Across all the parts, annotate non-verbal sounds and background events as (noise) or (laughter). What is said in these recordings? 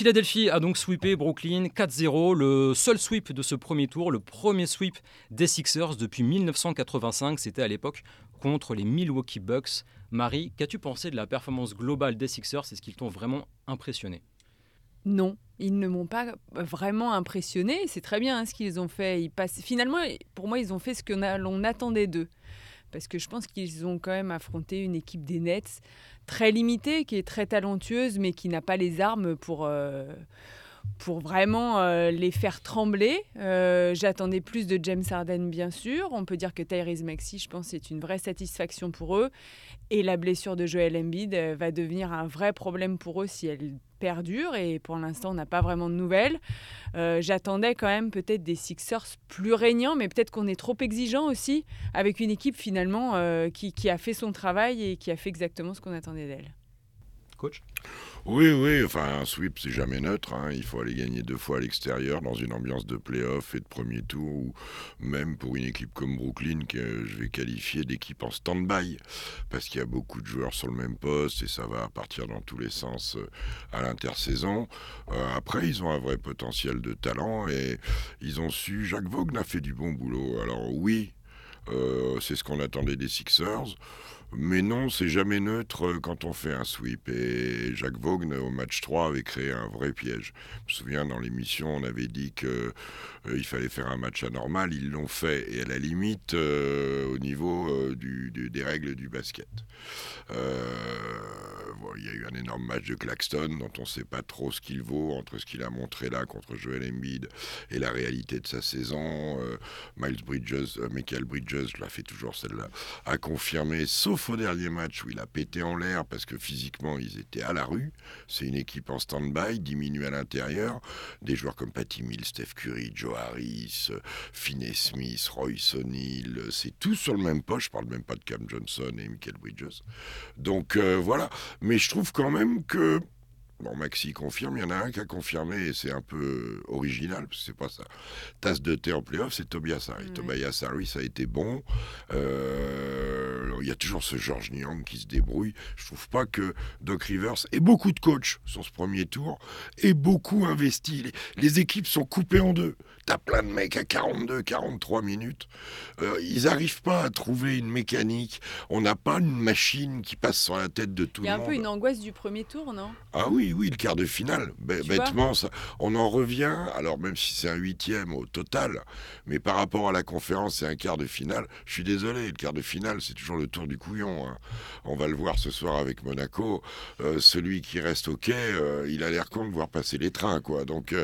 Philadelphie a donc sweepé Brooklyn 4-0, le seul sweep de ce premier tour, le premier sweep des Sixers depuis 1985, c'était à l'époque contre les Milwaukee Bucks. Marie, qu'as-tu pensé de la performance globale des Sixers? Est-ce qu'ils t'ont vraiment impressionné? Non, ils ne m'ont pas vraiment impressionné. C'est très bien hein, ce qu'ils ont fait. Finalement, pour moi, ils ont fait ce que l'on attendait d'eux. Parce que je pense qu'ils ont quand même affronté une équipe des Nets très limitée, qui est très talentueuse, mais qui n'a pas les armes pour, euh, pour vraiment euh, les faire trembler. Euh, j'attendais plus de James Harden, bien sûr. On peut dire que Tyrese Maxi, je pense, c'est une vraie satisfaction pour eux. Et la blessure de Joel Embiid va devenir un vrai problème pour eux si elle perdure et pour l'instant on n'a pas vraiment de nouvelles. Euh, j'attendais quand même peut-être des Sixers plus régnants, mais peut-être qu'on est trop exigeant aussi avec une équipe finalement euh, qui, a fait son travail et qui a fait exactement ce qu'on attendait d'elle. Oui, oui, enfin un sweep c'est jamais neutre, hein. il faut aller gagner deux fois à l'extérieur dans une ambiance de play-off et de premier tour, ou même pour une équipe comme Brooklyn que je vais qualifier d'équipe en stand-by, parce qu'il y a beaucoup de joueurs sur le même poste et ça va partir dans tous les sens euh, à l'intersaison. Euh, après, ils ont un vrai potentiel de talent et ils ont su, Jacques Vaughan a fait du bon boulot, alors oui, c'est ce qu'on attendait des Sixers. Mais non, c'est jamais neutre euh, quand on fait un sweep. Et Jacques Vaughan, au match 3, avait créé un vrai piège. Je me souviens, dans l'émission, on avait dit qu'il euh, fallait faire un match anormal. Ils l'ont fait. Et à la limite, euh, au niveau des règles du basket. il y a eu un énorme match de Claxton dont on ne sait pas trop ce qu'il vaut entre ce qu'il a montré là contre Joel Embiid et la réalité de sa saison. Miles Bridges, Michael Bridges, je la fais toujours celle-là, a confirmé, sauf au dernier match où il a pété en l'air parce que physiquement ils étaient à la rue. C'est une équipe en stand-by, diminuée à l'intérieur. Des joueurs comme Patty Mills, Steph Curry, Joe Harris, Finney Smith, Royce O'Neill, c'est tout sur le même poste. Parle même pas de Cam Johnson et Michael Bridges. Donc euh, voilà. Mais je trouve quand même que Bon, Maxi confirme, il y en a un qui a confirmé, et c'est un peu original, parce que c'est pas ça. Tasse de thé en playoff, c'est Tobias Harris. Tobias Harris ça a été bon. Euh, il y a toujours ce George Niang qui se débrouille. Je trouve pas que Doc Rivers et beaucoup de coachs sur ce premier tour et beaucoup investi. les équipes sont coupées en deux. T'as plein de mecs à 42, 43 minutes. Euh, ils n'arrivent pas à trouver une mécanique. On n'a pas une machine qui passe sur la tête de tout le monde. Il y a un peu une angoisse du premier tour, non? Ah oui, oui, le quart de finale. bêtement, ça, on en revient. Alors même si c'est un huitième au total, mais par rapport à la conférence, c'est un quart de finale. Je suis désolé, le quart de finale, c'est toujours le tour du couillon. Hein. On va le voir ce soir avec Monaco. Euh, celui qui reste au quai, euh, il a l'air con de voir passer les trains, quoi. Donc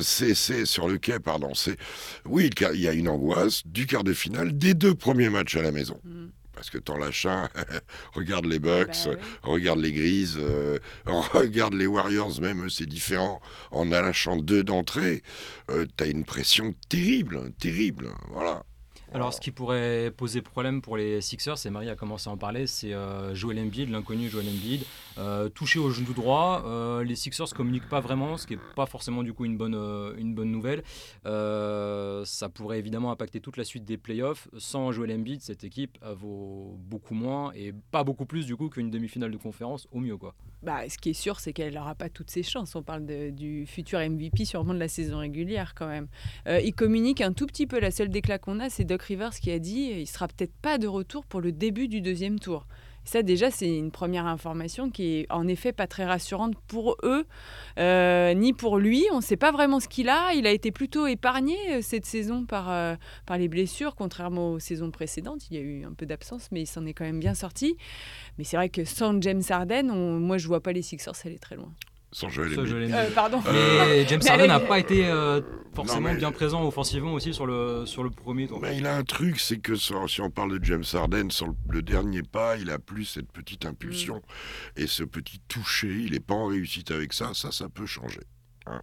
c'est sur le pardon. C'est oui, il y a une angoisse du quart de finale des deux premiers matchs à la maison. Mm. Parce que t'en lâches un, (laughs) regarde les Bucks, bah regarde les Grises, euh, (laughs) regarde les Warriors, même c'est différent. En lâchant deux d'entrée, euh, t'as une pression terrible, terrible. Voilà. Alors, ce qui pourrait poser problème pour les Sixers, et Marie a commencé à en parler, c'est euh, Joel Embiid, l'inconnu Joel Embiid, euh, touché au genou droit. Euh, les Sixers communiquent pas vraiment, ce qui n'est pas forcément du coup une bonne, une bonne nouvelle. ça pourrait évidemment impacter toute la suite des playoffs. Sans Joel Embiid, cette équipe vaut beaucoup moins et pas beaucoup plus du coup qu'une demi-finale de conférence au mieux quoi. Bah, ce qui est sûr, c'est qu'elle n'aura pas toutes ses chances. On parle du futur MVP, sûrement de la saison régulière quand même. il communique un tout petit peu. La seule déclat qu'on a, c'est Doc Rivers qui a dit il sera peut-être pas de retour pour le début du deuxième tour. Ça déjà c'est une première information qui est en effet pas très rassurante pour eux euh, ni pour lui. On ne sait pas vraiment ce qu'il a. Il a été plutôt épargné euh, cette saison par, euh, par les blessures, contrairement aux saisons précédentes. Il y a eu un peu d'absence, mais il s'en est quand même bien sorti. Mais c'est vrai que sans James Harden, moi je vois pas les Sixers aller très loin. Sans Joel euh, pardon. Mais James Harden n'a pas été euh, forcément bien présent offensivement aussi sur le, sur le premier tour. Mais il a un truc, c'est que si on parle de James Harden, sur le, dernier pas, il a plus cette petite impulsion mm. et ce petit toucher. Il n'est pas en réussite avec ça. Ça, ça peut changer. Hein.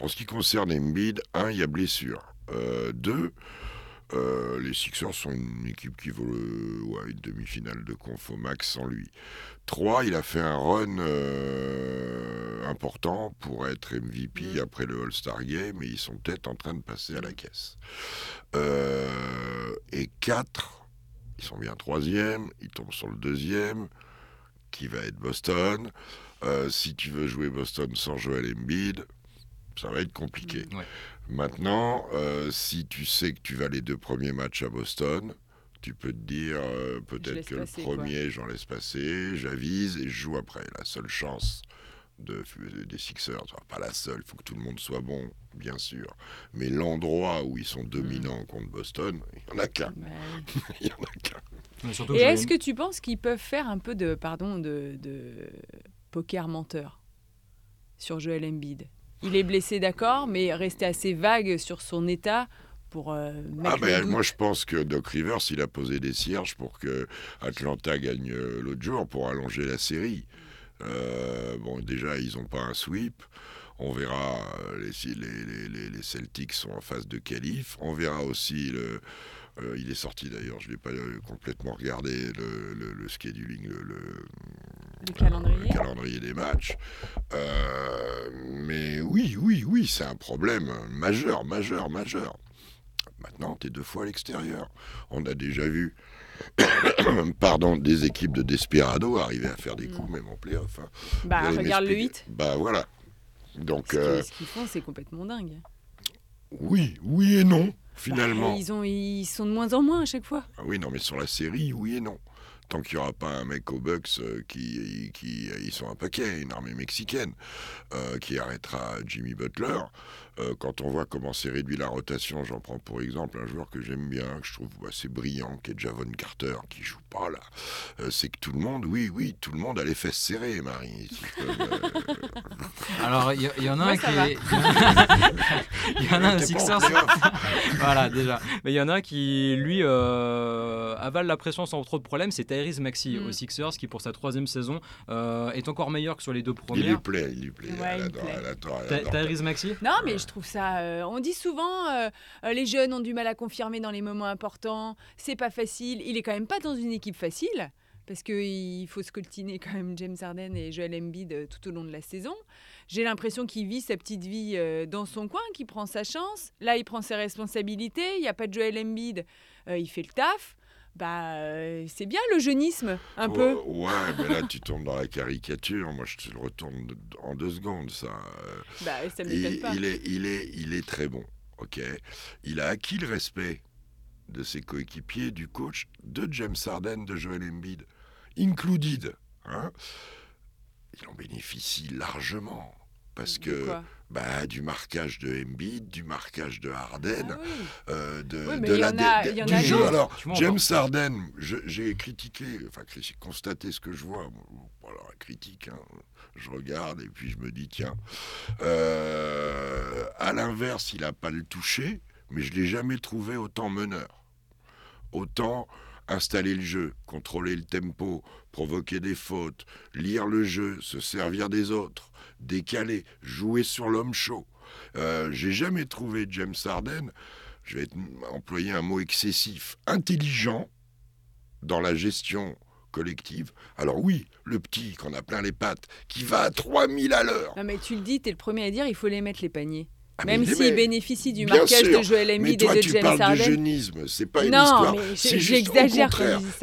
En ce qui concerne Embiid, un, il y a blessure. Euh, deux, euh, les Sixers sont une équipe qui vaut une demi-finale de conf au max sans lui. 3. Il a fait un run euh, important pour être MVP mm. après le All-Star Game et ils sont peut-être en train de passer à la caisse. Euh, et 4. Ils sont bien troisième, ils tombent sur le deuxième, qui va être Boston? Si tu veux jouer Boston sans Joel Embiid, ça va être compliqué. Ouais. Maintenant, euh, si tu sais que tu vas les deux premiers matchs à Boston, tu peux te dire euh, peut-être que passer, le premier, j'en laisse passer, j'avise et je joue après. La seule chance de, des Sixers, enfin, pas la seule, il faut que tout le monde soit bon, bien sûr. Mais l'endroit où ils sont Mm. dominants contre Boston, il n'y en a qu'un. Bah. (laughs) Il y en a qu'un. Mais surtout Et est-ce que tu penses qu'ils peuvent faire un peu de, pardon, de, de poker menteur sur Joel Embiid? Il est blessé, d'accord, mais rester assez vague sur son état pour euh, Ah ben, moi je pense que Doc Rivers il a posé des cierges pour que Atlanta gagne euh, l'autre jour pour allonger la série. Euh, bon déjà ils n'ont pas un sweep. On verra euh, les, les- les- les Celtics sont en phase de qualif. On verra aussi le. Euh, il est sorti d'ailleurs, je ne l'ai pas euh, complètement regardé le, le- le scheduling, le, le- Le calendrier le calendrier des matchs. Euh, mais oui, oui, oui, c'est un problème majeur, majeur, majeur. Maintenant, tu es deux fois à l'extérieur. On a déjà vu (coughs) pardon, des équipes de Desperado arriver à faire des coups, même en playoff. hein. Bah, regarde le m'expliquer. 8. Bah voilà. Donc, ce qu'ils font, c'est complètement dingue. oui, oui et non, Bah, finalement. ils, ont, ils sont de moins en moins à chaque fois. Ah oui, non, mais sur la série, oui et non. Tant qu'il n'y aura pas un mec au Bucks euh, qui, qui. Ils sont un paquet, une armée mexicaine, euh, qui arrêtera Jimmy Butler. Euh, quand on voit comment s'est réduit la rotation, j'en prends pour exemple un joueur que j'aime bien, que je trouve assez brillant, qui est Javon Carter, qui joue pas là. Euh, c'est que tout le monde, oui, oui, tout le monde a les fesses serrées, Marie. si (laughs) Alors, il y, en a un qui est. Il y en a un (laughs) Sixers. (laughs) voilà, déjà. Mais il y en a un qui, lui, euh, avale la pression sans trop de problèmes. C'est Tyrese Maxi Mm. aux Sixers, qui pour sa troisième saison euh, est encore meilleur que sur les deux Il lui premières. plaît, il lui plaît. Ouais, il adore, plaît. elle adore, elle Ty- adore. Tyrese Maxi Non, mais je trouve ça. euh, on dit souvent, euh, les jeunes ont du mal à confirmer dans les moments importants. C'est pas facile. Il est quand même pas dans une équipe facile. Parce qu'il faut scoltiner quand même James Harden et Joel Embiid tout au long de la saison. J'ai l'impression qu'il vit sa petite vie dans son coin, qu'il prend sa chance. Là, il prend ses responsabilités. Il n'y a pas de Joel Embiid. euh, il fait le taf. Bah, euh, c'est bien le jeunisme, un peu. Ouais, mais là tu tombes dans la caricature. Moi je te le retourne en deux secondes, ça. Bah, ça m'étonne pas. il est, il, est, il est très bon, ok. Il a acquis le respect de ses coéquipiers, du coach, de James Harden, de Joel Embiid, included. Hein il en bénéficie largement. Parce que bah, du marquage de Embiid, du marquage de Harden, Ah oui. euh, de, Oui, la, a- de- du jeu. Alors. James Harden, j'ai critiqué, enfin constaté ce que je vois. Bon, Voilà, critique, hein. je regarde et puis je me dis, tiens, euh, à l'inverse, il n'a pas le touché, mais je l'ai jamais trouvé autant meneur. Autant installer le jeu, contrôler le tempo, provoquer des fautes, lire le jeu, se servir des autres, décaler, jouer sur l'homme chaud. Euh, J'ai jamais trouvé James Harden, je vais employer un mot excessif, intelligent dans la gestion collective. Alors oui, le petit qu'on a plein les pattes, qui va à 3000 à l'heure. Non, mais tu le dis, tu es le premier à dire, il faut les mettre les paniers. Ah, Même s'il bénéficie du Bien marquage sûr, de Mais Embiid toi, et de tu James parles de Harden. jeunisme, c'est pas une Non, histoire. c'est j'exagère.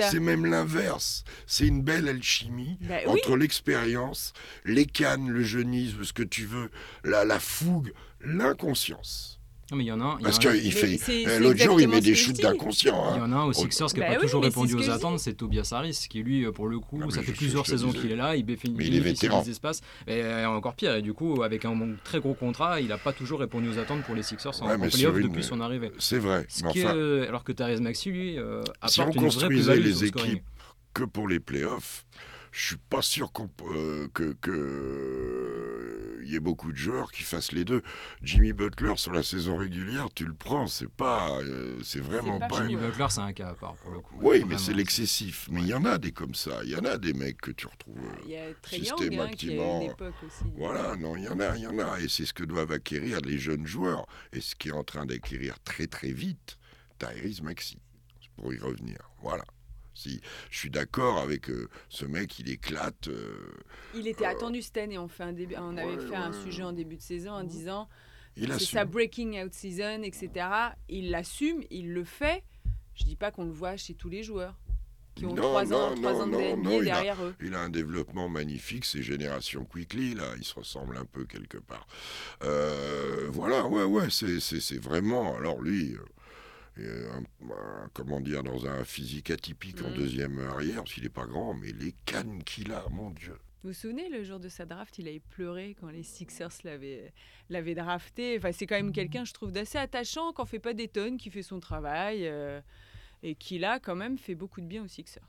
C'est même l'inverse. C'est une belle alchimie Bah oui. entre l'expérience, les cannes, le jeunisme, ce que tu veux, la, la fougue, l'inconscience. Non, mais il y en a y Parce qu'il fait. euh, L'autre jour, il met des shoots d'inconscient. Il y hein. en a un aux Oh, Sixers qui n'a bah pas toujours répondu aux attentes, c'est Tobias Harris, qui lui, euh, pour le coup, Ah, ça fait plusieurs saisons qu'il est là, il bénéficie des espaces, et euh, encore pire, et du coup, avec un très gros contrat, il n'a pas toujours répondu aux attentes pour les Sixers en, playoff depuis son arrivée. C'est vrai. Alors que Thérèse Maxi, lui, apporte une vraie construisait plus-value les équipes que pour les playoffs, je suis pas sûr qu'on euh, que que il y ait beaucoup de joueurs qui fassent les deux. Jimmy Butler sur la saison régulière, tu le prends, c'est pas, euh, c'est vraiment pas. Jimmy Butler, c'est un cas à part pour le coup. Oui, mais c'est l'excessif. Mais il y en a des comme ça. Il y en a des mecs que tu retrouves. euh, Il y a Trey Young, hein, qui a systématiquement, une époque aussi. Voilà, non, il y en a, il y en a. Et c'est ce que doivent acquérir les jeunes joueurs. Et ce qui est en train d'acquérir très très vite, Tyrese Maxi. Pour y revenir. Voilà. Si je suis d'accord avec euh, ce mec, il éclate. euh, Il était attendu cette année. On, fait un début, on avait Ouais, fait un sujet en début de saison en disant c'est sa breaking out season, etc. Il l'assume, il le fait. Je dis pas qu'on le voit chez tous les joueurs. qui ont Non, trois non, ans, trois non, ans de NBA non, il a- derrière eux. Il a un développement magnifique, c'est Génération Quickly, là, il se ressemble un peu quelque part. Euh, voilà, ouais, ouais, c'est- vraiment. Alors lui, euh, euh, un- un- comment dire, dans un physique atypique en Mm. deuxième arrière, qu'il n'est pas grand, mais les cannes qu'il a, mon Dieu. Vous vous souvenez, le jour de sa draft, il avait pleuré quand les Sixers l'avaient l'avaient drafté. Enfin, c'est quand même quelqu'un, je trouve, d'assez attachant, qui en fait pas des tonnes, qui fait son travail euh, et qui, là, quand même, fait beaucoup de bien aux Sixers.